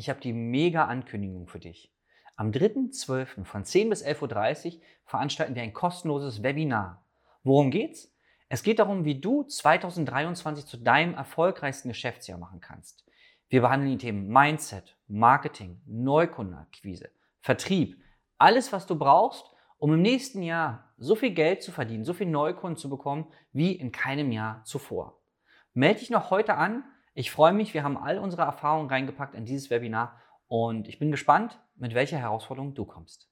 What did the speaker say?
ich habe die mega Ankündigung für dich. Am 3.12. von 10 bis 11.30 Uhr veranstalten wir ein kostenloses Webinar. Worum geht's? Es geht darum, wie du 2023 zu deinem erfolgreichsten Geschäftsjahr machen kannst. Wir behandeln die Themen Mindset, Marketing, Neukundenakquise, Vertrieb, alles, was du brauchst, um im nächsten Jahr so viel Geld zu verdienen, so viel Neukunden zu bekommen wie in keinem Jahr zuvor. Melde dich noch heute an. Ich freue mich, wir haben all unsere Erfahrungen reingepackt in dieses Webinar und ich bin gespannt, mit welcher Herausforderung du kommst.